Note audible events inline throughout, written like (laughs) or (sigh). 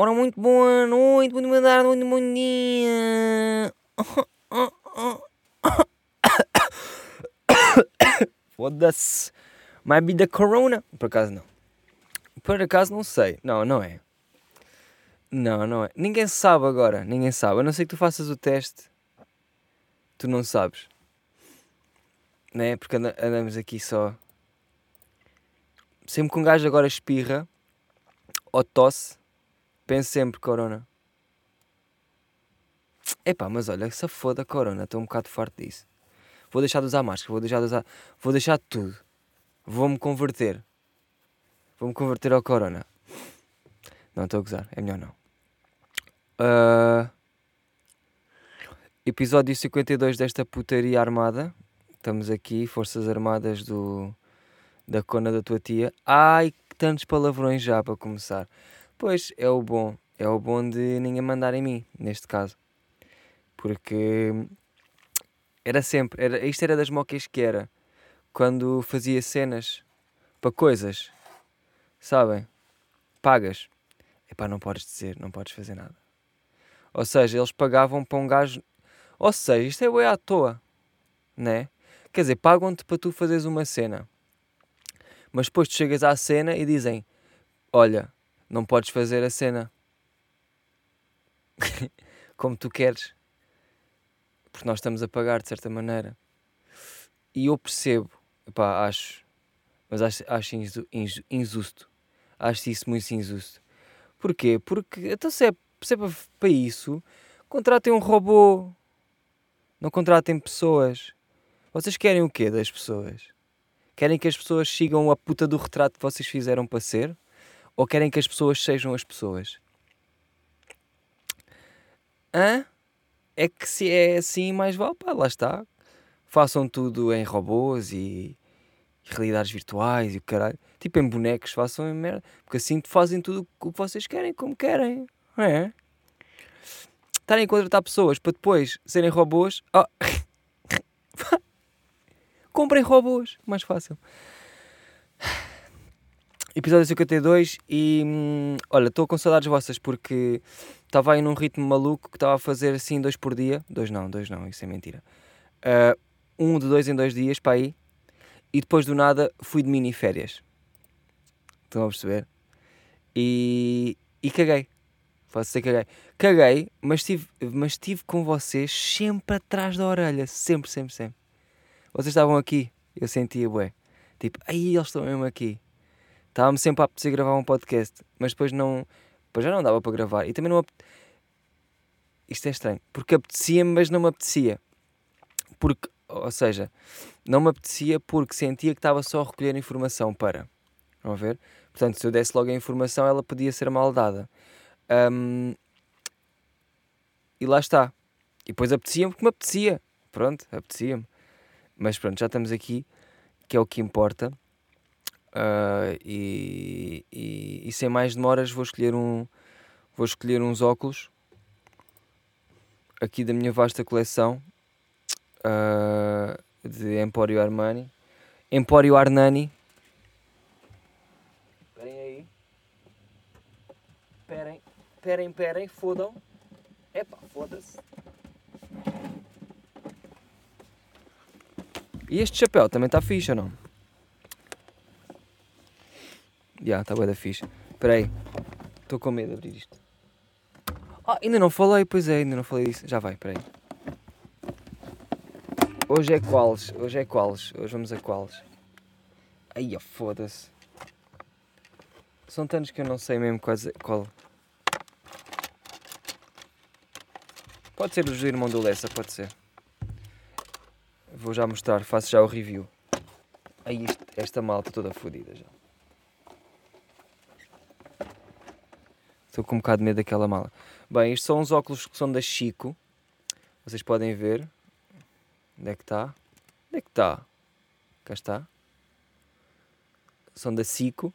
Ora, muito boa noite, muito boa tarde, muito bom dia. (coughs) Foda-se. Might be the corona. Por acaso não. Por acaso não sei. Não, não é. Não, não é. Ninguém sabe agora. Ninguém sabe. A não ser que tu faças o teste. Tu não sabes. Né? Porque andamos aqui só. Sempre que um gajo agora espirra ou tosse, penso sempre corona. Epá, mas olha, se foda corona, estou um bocado farto disso. Vou deixar de usar máscara, vou deixar de usar. Vou deixar de tudo. Vou-me converter. Vou-me converter ao corona. Não, estou a gozar, é melhor não. Uh, episódio 52 desta putaria armada. Estamos aqui, Forças Armadas do, da cona da tua tia. Ai, tantos palavrões já para começar. Pois, é o bom. É o bom de ninguém mandar em mim, neste caso. Porque era sempre, era, isto era das mocas que era. Quando fazia cenas para coisas, sabem? Pagas. Epá, não podes dizer, não podes fazer nada. Ou seja, eles pagavam para um gajo. Ou seja, isto é à toa, né? Quer dizer, pagam-te para tu fazeres uma cena. Mas depois tu chegas à cena e dizem: Olha, não podes fazer a cena (laughs) como tu queres, porque nós estamos a pagar de certa maneira. E eu percebo, epá, acho, mas acho, acho injusto. Acho isso muito injusto. Porquê? Porque, então se é, se é para isso, contratem um robô. Não contratem pessoas. Vocês querem o quê das pessoas? Querem que as pessoas sigam a puta do retrato que vocês fizeram para ser? Ou querem que as pessoas sejam as pessoas? Hã? É que se é assim, mais vale, pá, lá está. Façam tudo em robôs e, realidades virtuais e o caralho. Tipo em bonecos, façam em merda. Porque assim fazem tudo o que vocês querem, como querem. Não é? Estarem a contratar pessoas para depois serem robôs. Oh. (laughs) Comprem robôs, mais fácil. Episódio 52 e hum, olha, estou com saudades vossas porque estava aí num ritmo maluco que estava a fazer assim dois por dia. Dois não, dois não, isso é mentira. Uh, um de dois em dois dias para aí. E depois do nada fui de mini férias. Estão a perceber? E, e caguei. Posso dizer caguei. Caguei, mas estive, mas estive com vocês sempre atrás da orelha. Sempre, sempre, sempre. Vocês estavam aqui. Eu sentia, bué. Tipo, aí eles estão mesmo aqui. Estava-me sempre a apetecer gravar um podcast, mas depois não. Depois já não dava para gravar. E também não. Isto é estranho. Porque apetecia-me, mas não me apetecia. Porque, ou seja, não me apetecia porque sentia que estava só a recolher informação para. Vão ver? Portanto, se eu desse logo a informação, ela podia ser mal dada. Um, e lá está. E depois apetecia-me porque me apetecia. Pronto, apetecia-me. Mas pronto, já estamos aqui, que é o que importa. Uh, e, e, e, sem mais demoras vou escolher um vou escolher uns óculos aqui da minha vasta coleção uh, de Emporio Armani. Emporio Arnani. Esperem aí. Esperem, esperem, esperem, fodam. Epá, foda-se. E este chapéu também está fixe ou não? Yeah, está bem da fixe. Espera aí. Estou com medo de abrir isto. Ah, ainda não falei, pois é, ainda não falei disso. Já vai, espera aí. Hoje é quales, hoje é quales, hoje vamos a quales. Ai, foda-se. São tantos que eu não sei mesmo quase, qual. Pode ser o irmão do Lessa, pode ser. Vou já mostrar, faço já o review. Aí esta malta toda fodida já. Estou com um bocado de medo daquela mala. Bem, estes são uns óculos que são da Chico. Vocês podem ver. Onde é que está? Onde é que está? Cá está. São da Chico.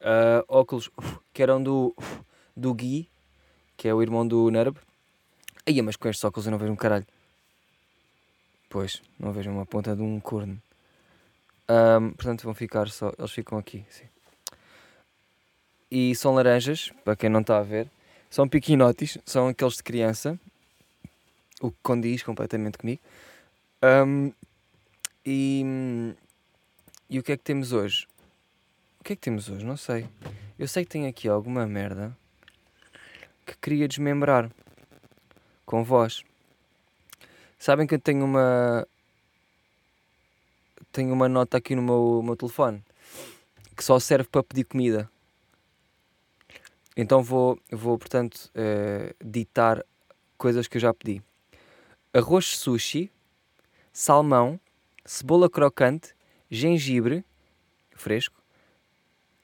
Uh, óculos que eram do, do Gui, que é o irmão do Nerb. Aí, mas com estes óculos eu não vejo um caralho. Pois, não vejo uma ponta de um corno. Um, portanto, vão ficar só. Eles ficam aqui, sim e são laranjas, para quem não está a ver. São piquinotes, são aqueles de criança, o que condiz completamente comigo. Um, e, e o que é que temos hoje? O que é que temos hoje? Não sei. Eu sei que tem aqui alguma merda que queria desmembrar com vós. Sabem que eu tenho uma. Tenho uma nota aqui no meu, meu telefone que só serve para pedir comida. Então vou, vou portanto, uh, ditar coisas que eu já pedi: arroz sushi, salmão, cebola crocante, gengibre fresco,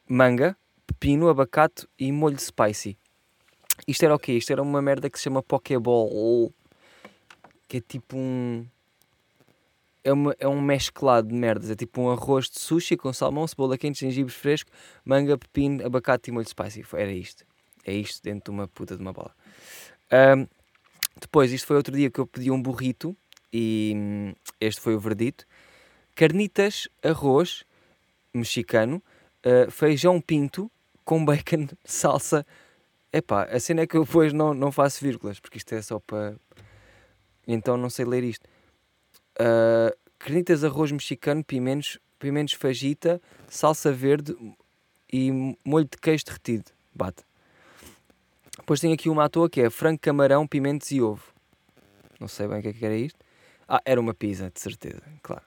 manga, pepino, abacate e molho spicy. Isto era o quê? Isto era uma merda que se chama Pokéball. Que é tipo um. É, uma, é um mesclado de merdas. É tipo um arroz de sushi com salmão, cebola quente, gengibre fresco, manga, pepino, abacate e molho spicy. Era isto. É isto dentro de uma puta de uma bola. Um, depois, isto foi outro dia que eu pedi um burrito e hum, este foi o verdito. Carnitas, arroz mexicano, uh, feijão pinto com bacon, (laughs) salsa. Epá, a cena é que eu depois não, não faço vírgulas, porque isto é só para. Então não sei ler isto. Uh, arroz mexicano, pimentos, pimentos fajita, salsa verde e molho de queijo derretido. Bate. Depois tem aqui uma à toa que é frango, camarão, pimentos e ovo. Não sei bem o que é que era isto. Ah, era uma pizza, de certeza, claro.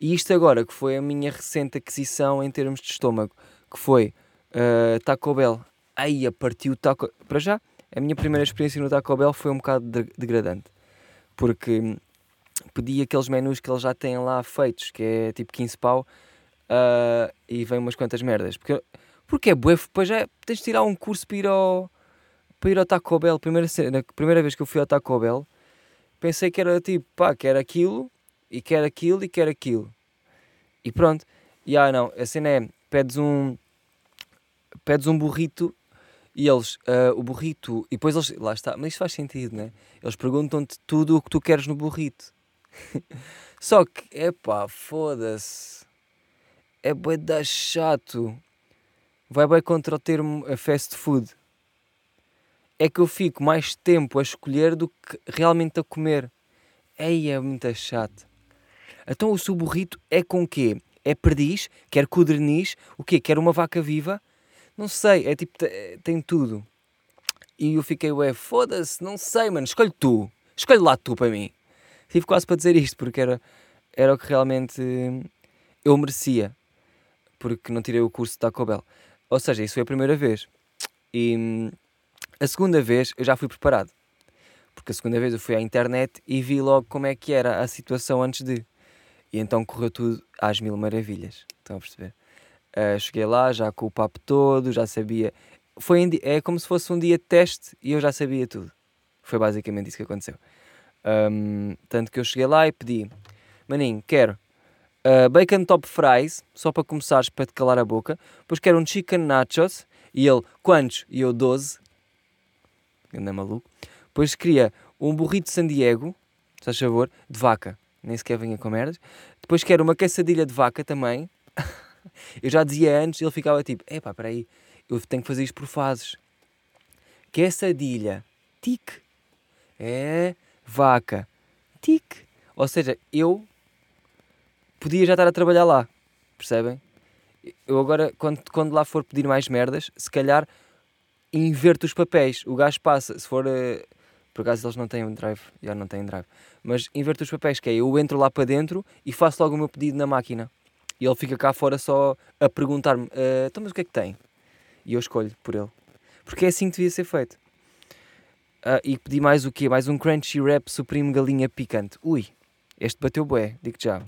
E isto agora, que foi a minha recente aquisição em termos de estômago, que foi uh, Taco Bell. Aí a partiu Taco... Para já, a minha primeira experiência no Taco Bell foi um bocado degradante. Porque pedi aqueles menus que eles já têm lá feitos, que é tipo 15 pau, uh, e vem umas quantas merdas. Porque, porque é bué, depois já tens de tirar um curso para ir ao, para ir ao Taco Bell. Primeira, na primeira vez que eu fui ao Taco Bell, pensei que era tipo, pá, era aquilo, e quer aquilo, e quer aquilo. E pronto. E ah, não, a cena é, pedes um, pedes um burrito e eles, uh, o burrito, e depois eles, lá está, mas isto faz sentido, né? Eles perguntam-te tudo o que tu queres no burrito. (laughs) Só que, é pá, foda-se. É bem da chato. Vai bem contra o termo a fast food. É que eu fico mais tempo a escolher do que realmente a comer. Ei, é muito chato. Então o seu burrito é com quê? É perdiz? Quer codorniz? O quê? Quer uma vaca viva? Não sei, é tipo, tem tudo. E eu fiquei, ué, foda-se, não sei, mano, escolhe tu. Escolhe lá tu para mim. Tive quase para dizer isto, porque era, era o que realmente eu merecia. Porque não tirei o curso de Taco Bell. Ou seja, isso foi a primeira vez. E a segunda vez eu já fui preparado. Porque a segunda vez eu fui à internet e vi logo como é que era a situação antes de. E então correu tudo às mil maravilhas. Estão a perceber? Uh, cheguei lá já com o papo todo, já sabia. Foi é como se fosse um dia de teste e eu já sabia tudo. Foi basicamente isso que aconteceu. Um, tanto que eu cheguei lá e pedi, maninho, quero uh, bacon top fries, só para começares para te calar a boca. Depois quero um chicken nachos. E ele, quantos? E eu, 12. Anda maluco. Depois queria um burrito de San Diego, se faz favor, de vaca. Nem sequer venha com merdas. Depois quero uma caçadilha de vaca também. (laughs) Eu já dizia antes, ele ficava tipo: epá, peraí, eu tenho que fazer isto por fases. Que é sadilha, tique. É vaca, tique. Ou seja, eu podia já estar a trabalhar lá, percebem? Eu agora, quando, quando lá for pedir mais merdas, se calhar inverto os papéis. O gajo passa, se for. Uh, por acaso eles não têm um drive, já não têm drive. Mas inverto os papéis, que é eu entro lá para dentro e faço logo o meu pedido na máquina. E ele fica cá fora só a perguntar-me: uh, então, mas o que é que tem? E eu escolho por ele. Porque é assim que devia ser feito. Uh, e pedi mais o quê? Mais um Crunchy Wrap Supreme Galinha Picante. Ui, este bateu bué, digo já.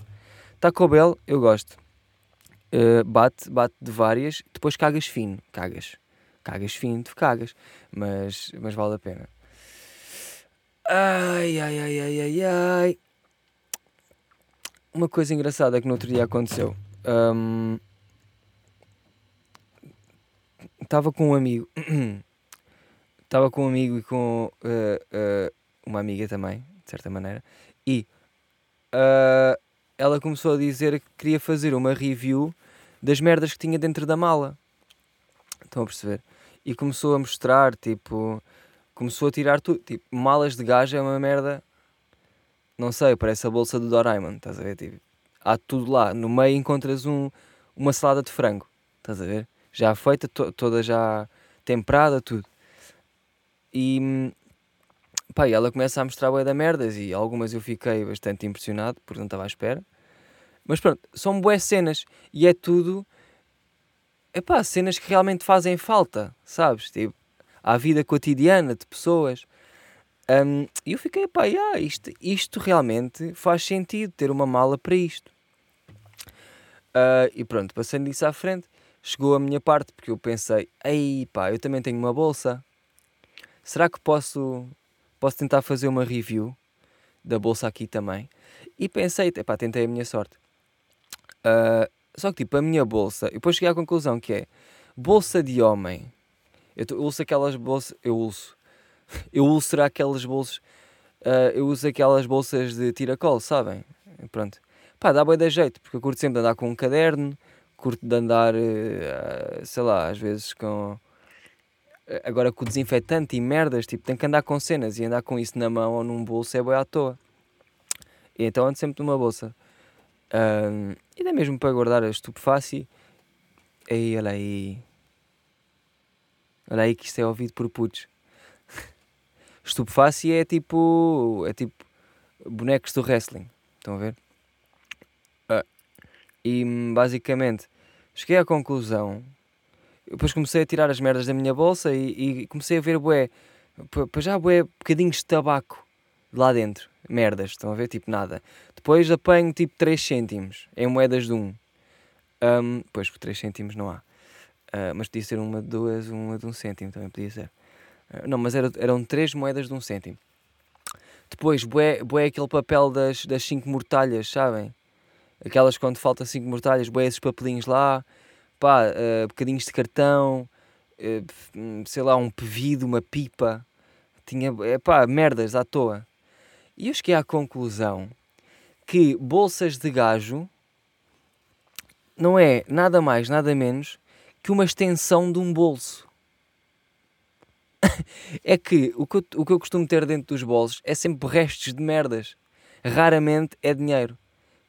Taco Bell, eu gosto. Uh, bate, bate de várias, depois cagas fino. Cagas. Cagas fino, tu cagas. Mas, mas vale a pena. Ai, ai, ai, ai, ai, ai uma coisa engraçada que no outro dia aconteceu. Estava um, com um amigo. (clears throat) Estava com um amigo e com uh, uh, uma amiga também, de certa maneira. E uh, ela começou a dizer que queria fazer uma review das merdas que tinha dentro da mala. Estão a perceber? e começou a mostrar, tipo, começou a tirar tudo. Tipo, malas de gajo é uma merda. Não sei, parece a bolsa do Doraemon, estás a ver? Tipo, há tudo lá. No meio encontras um, uma salada de frango, estás a ver? Já feita, to toda já temperada, tudo. E pá, ela começa a mostrar bué da merdas e algumas eu fiquei bastante impressionado porque não estava à espera. Mas pronto, são bué cenas e é tudo, é pá, cenas que realmente fazem falta, sabes? Tipo, à vida cotidiana de pessoas. Um, e eu fiquei, pá, yeah, isto, isto realmente faz sentido ter uma mala para isto. Uh, e pronto, passando isso à frente, chegou a minha parte porque eu pensei, ei pá, eu também tenho uma bolsa. Será que posso, posso tentar fazer uma review da bolsa aqui também? E pensei, pá, tentei a minha sorte. Uh, só que tipo, a minha bolsa, e depois cheguei à conclusão que é bolsa de homem. Eu, eu uso aquelas bolsas, eu uso, (laughs) eu uso será aquelas bolsas, uh, eu uso aquelas bolsas de tiracol, sabem? Pronto. Pá, dá bem de jeito, porque eu curto sempre de andar com um caderno, curto de andar, uh, sei lá, às vezes com. Agora com o desinfetante e merdas, tipo, tenho que andar com cenas e andar com isso na mão ou num bolso é boi à toa. E então ando sempre numa bolsa. Um, e dá mesmo para guardar a estupefácie. Aí, olha aí. Olha aí que isto é ouvido por putos. (laughs) estupefácie é tipo. É tipo. Bonecos do wrestling. Estão a ver? Uh, e basicamente cheguei à conclusão. Depois comecei a tirar as merdas da minha bolsa e, e comecei a ver bué. Para já bué bocadinhos de tabaco lá dentro merdas, estão a ver? Tipo nada. Depois apanho tipo 3 cêntimos em moedas de 1. Um. Um, pois, por 3 cêntimos não há. Uh, mas podia ser uma de 2, uma de 1 um cêntimo também podia ser. Uh, não, mas era, eram 3 moedas de 1 um cêntimo. Depois, bué, bué aquele papel das 5 das mortalhas, sabem? Aquelas quando falta 5 mortalhas, bué esses papelinhos lá. Pá, uh, bocadinhos de cartão. sei lá, um pevido, uma pipa. Tinha, é pá, merdas à toa. E eu cheguei à conclusão que bolsas de gajo não é nada mais, nada menos que uma extensão de um bolso. (laughs) é que o, que eu, o que eu costumo ter dentro dos bolsos é sempre restos de merdas. Raramente é dinheiro.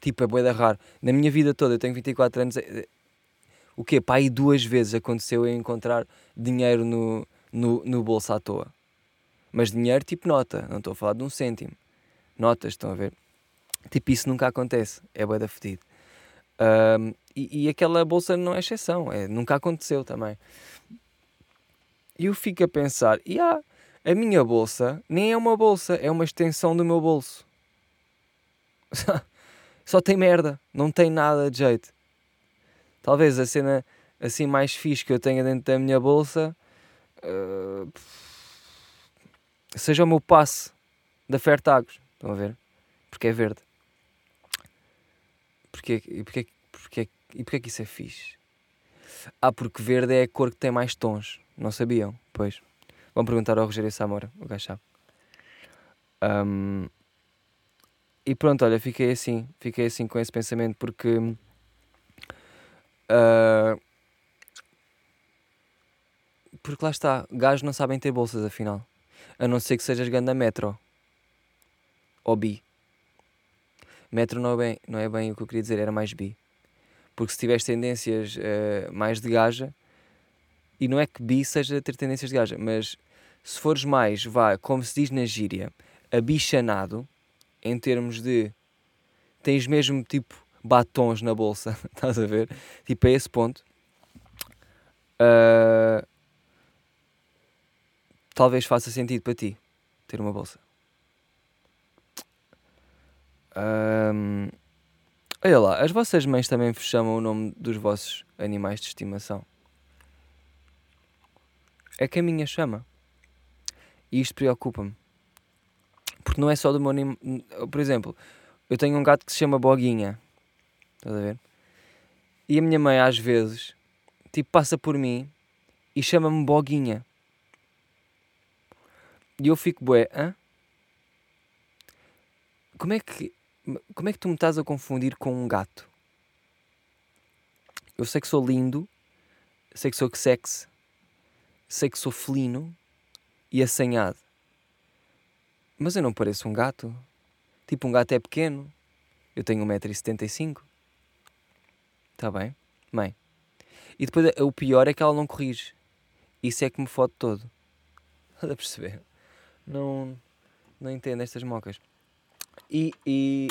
Tipo, é boeda raro. Na minha vida toda, eu tenho 24 anos. O quê? Pá, aí duas vezes aconteceu eu encontrar dinheiro no, no, no bolso à toa. Mas dinheiro tipo nota, não estou a falar de um cêntimo notas, estão a ver? Tipo, isso nunca acontece, é bué da fedido. Um, e, e, aquela bolsa não é exceção, é, nunca aconteceu também. E eu fico a pensar, e ah, a minha bolsa nem é uma bolsa, é uma extensão do meu bolso. (laughs) Só tem merda, não tem nada de jeito. Talvez a cena assim mais fixe que eu tenha dentro da minha bolsa uh, seja o meu passe da Fertagos. Estão a ver? Porque é verde. Porquê, e, porquê, porquê, e porquê que isso é fixe? Ah, porque verde é a cor que tem mais tons. Não sabiam? Pois. Vão perguntar ao Rogério Samora, o gajo sabe. Um, e pronto, olha, fiquei assim. Fiquei assim com esse pensamento porque... Uh, porque lá está, gajos não sabem ter bolsas afinal. A não ser que sejas ganda metro ou bi. Metro não é, bem, não é bem o que eu queria dizer, era mais bi. Porque se tiveres tendências uh, mais de gaja, e não é que bi seja ter tendências de gaja, mas se fores mais, vá, como se diz na gíria, abichanado, em termos de tens mesmo tipo batons na bolsa, (laughs) estás a ver? Tipo a esse ponto. Uh, talvez faça sentido para ti ter uma bolsa. Um, olha lá, as vossas mães também vos chamam o nome dos vossos animais de estimação? É que a minha chama. E isto preocupa-me. Porque não é só do meu animal. Por exemplo, eu tenho um gato que se chama Boguinha. Estás a ver? E a minha mãe, às vezes, tipo, passa por mim e chama-me Boguinha. E eu fico, bué, hã? Como é que como é que tu me estás a confundir com um gato? Eu sei que sou lindo, sei que sou sexy, sei que sou felino e assanhado. Mas eu não pareço um gato. Tipo, um gato é pequeno. Eu tenho 1,75m. Está bem? Mãe. E depois o pior é que ela não corrige. Isso é que me fode todo. (laughs) Estás a perceber? Não, não entendo estas mocas. E, e,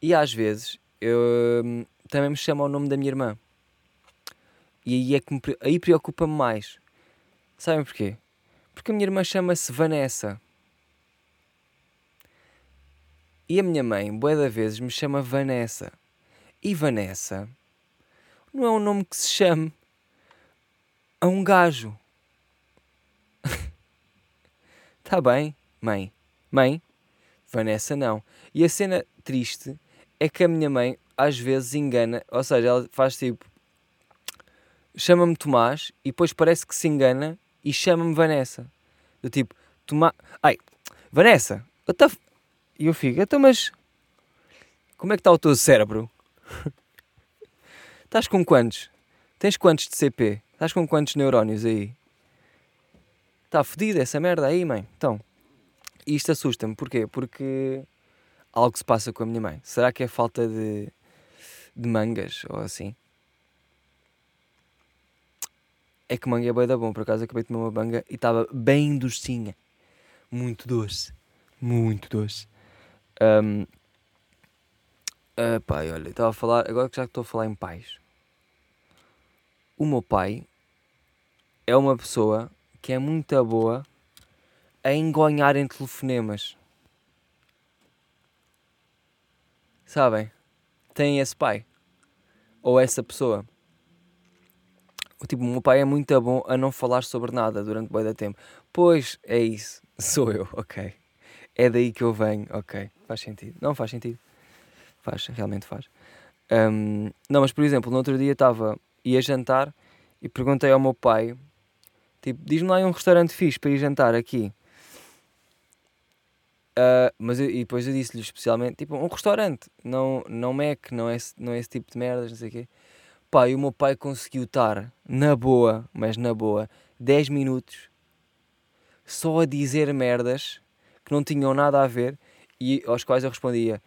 e às vezes eu hum, também me chamo ao nome da minha irmã. E aí é que me, aí preocupa-me mais. Sabem porquê? Porque a minha irmã chama-se Vanessa. E a minha mãe, boa da vezes, me chama Vanessa. E Vanessa não é um nome que se chame a um gajo. Está (laughs) bem, mãe. Mãe, Vanessa não. E a cena triste é que a minha mãe às vezes engana, ou seja, ela faz tipo chama-me Tomás e depois parece que se engana e chama-me Vanessa. Do tipo, Tomás. Ai, Vanessa, e eu fico, então, mas como é que está o teu cérebro? (laughs) Estás com quantos? Tens quantos de CP? Estás com quantos neurónios aí? Está fodido essa merda aí, mãe? Então, isto assusta-me. Porquê? Porque algo se passa com a minha mãe. Será que é falta de, de mangas ou assim? É que manga é bem da bom. Por acaso acabei de tomar uma manga e estava bem docinha. Muito doce. Muito doce. Um, uh, pai, olha, estava a falar, agora que já estou a falar em pais, o meu pai é uma pessoa que é muito boa a engonhar em telefonemas. Sabem? Tem esse pai. Ou essa pessoa. Tipo, o meu pai é muito bom a não falar sobre nada durante bem da tempo. Pois, é isso. (laughs) Sou eu, ok. É daí que eu venho, ok. Faz sentido. Não faz sentido. Faz, realmente faz. Um, não, mas por exemplo, no outro dia estava, ia jantar e perguntei ao meu pai, tipo, diz-me lá um restaurante fixe para ir jantar aqui. Uh, mas eu, e depois eu disse-lhe especialmente, tipo, um restaurante, não, não Mac, não é, não é esse tipo de merdas, não sei o quê. Pá, e o meu pai conseguiu estar na boa, mas na boa, 10 minutos só a dizer merdas que não tinham nada a ver e aos quais eu respondia: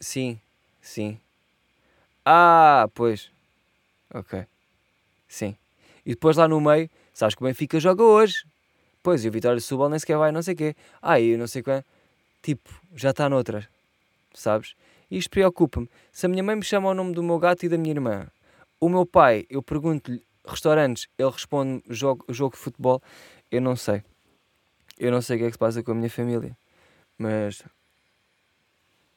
Sim, sim. Ah, pois. Ok. Sim. E depois lá no meio, sabes que o Benfica joga hoje. Pois, e o Vitória Subal nem sequer vai, não sei o quê. Ah, e não sei qual. Tipo, já está noutra. Sabes? Isto preocupa-me. Se a minha mãe me chama ao nome do meu gato e da minha irmã, o meu pai, eu pergunto-lhe restaurantes, ele responde jogo, jogo de futebol, eu não sei. Eu não sei o que é que se passa com a minha família. Mas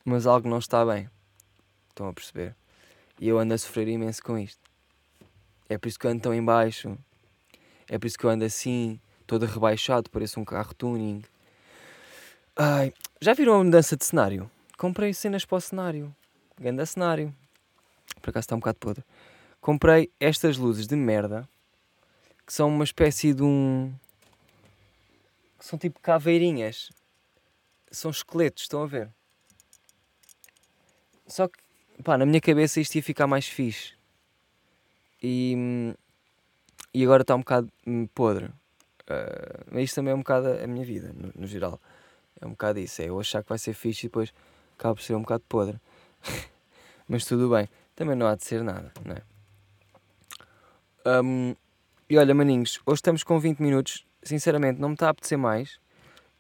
mas algo não está bem. Estão a perceber? E eu ando a sofrer imenso com isto. É por isso que eu ando tão em baixo. É por isso que eu ando assim, todo rebaixado, parece um carro tuning. Ai, já viram a mudança de cenário? Comprei cenas para o cenário. Ganda cenário. Por acaso está um bocado podre. Comprei estas luzes de merda que são uma espécie de um. são tipo caveirinhas. São esqueletos, estão a ver? Só que, pá, na minha cabeça isto ia ficar mais fixe. E, e agora está um bocado podre. Uh, mas isto também é um bocado a minha vida, no, no, geral. É um bocado isso. É eu achar que vai ser fixe e depois acaba por ser um bocado podre. (laughs) mas tudo bem. Também não há de ser nada, não é? Um, e olha, maninhos, hoje estamos com 20 minutos. Sinceramente, não me está a apetecer mais.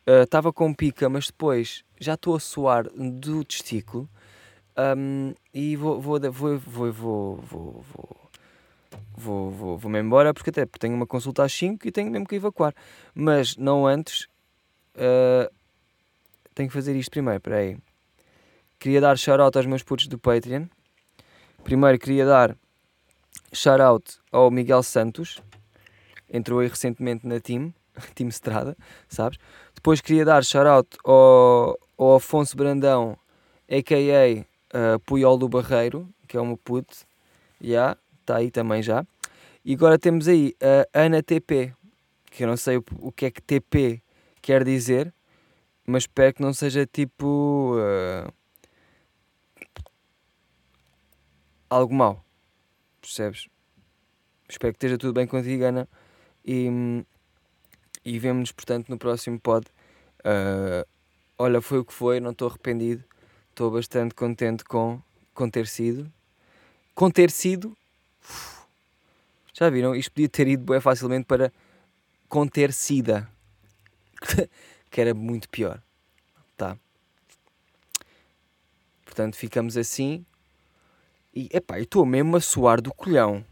Estava uh, com pica, mas depois já estou a suar do testículo. Um, e vou, vou, vou, vou, vou, vou, vou, vou, vou, vou-me embora porque até tenho uma consulta às 5 e tenho mesmo que evacuar. Mas não antes, uh, tenho que fazer isto primeiro. Espera aí. Queria dar shout-out aos meus putos do Patreon. Primeiro queria dar shout-out ao Miguel Santos. Entrou aí recentemente na Team, (laughs) Team Estrada, sabes? Depois queria dar shout-out ao, ao Afonso Brandão, a.k.a uh, Puyol do Barreiro, que é uma puto, já, yeah, está aí também já. E agora temos aí a Ana TP, que eu não sei o, o que é que TP quer dizer, mas espero que não seja tipo uh, algo mau, percebes? Espero que esteja tudo bem contigo, Ana. E, e vemo-nos, portanto, no próximo pod. Uh, olha, foi o que foi, não estou arrependido. Estou bastante contente com, com ter sido. Com ter sido. Já viram? Isto podia ter ido bem facilmente para conter sida. (laughs) que era muito pior. Tá. Portanto, ficamos assim. E, epá, eu estou mesmo a suar do colhão.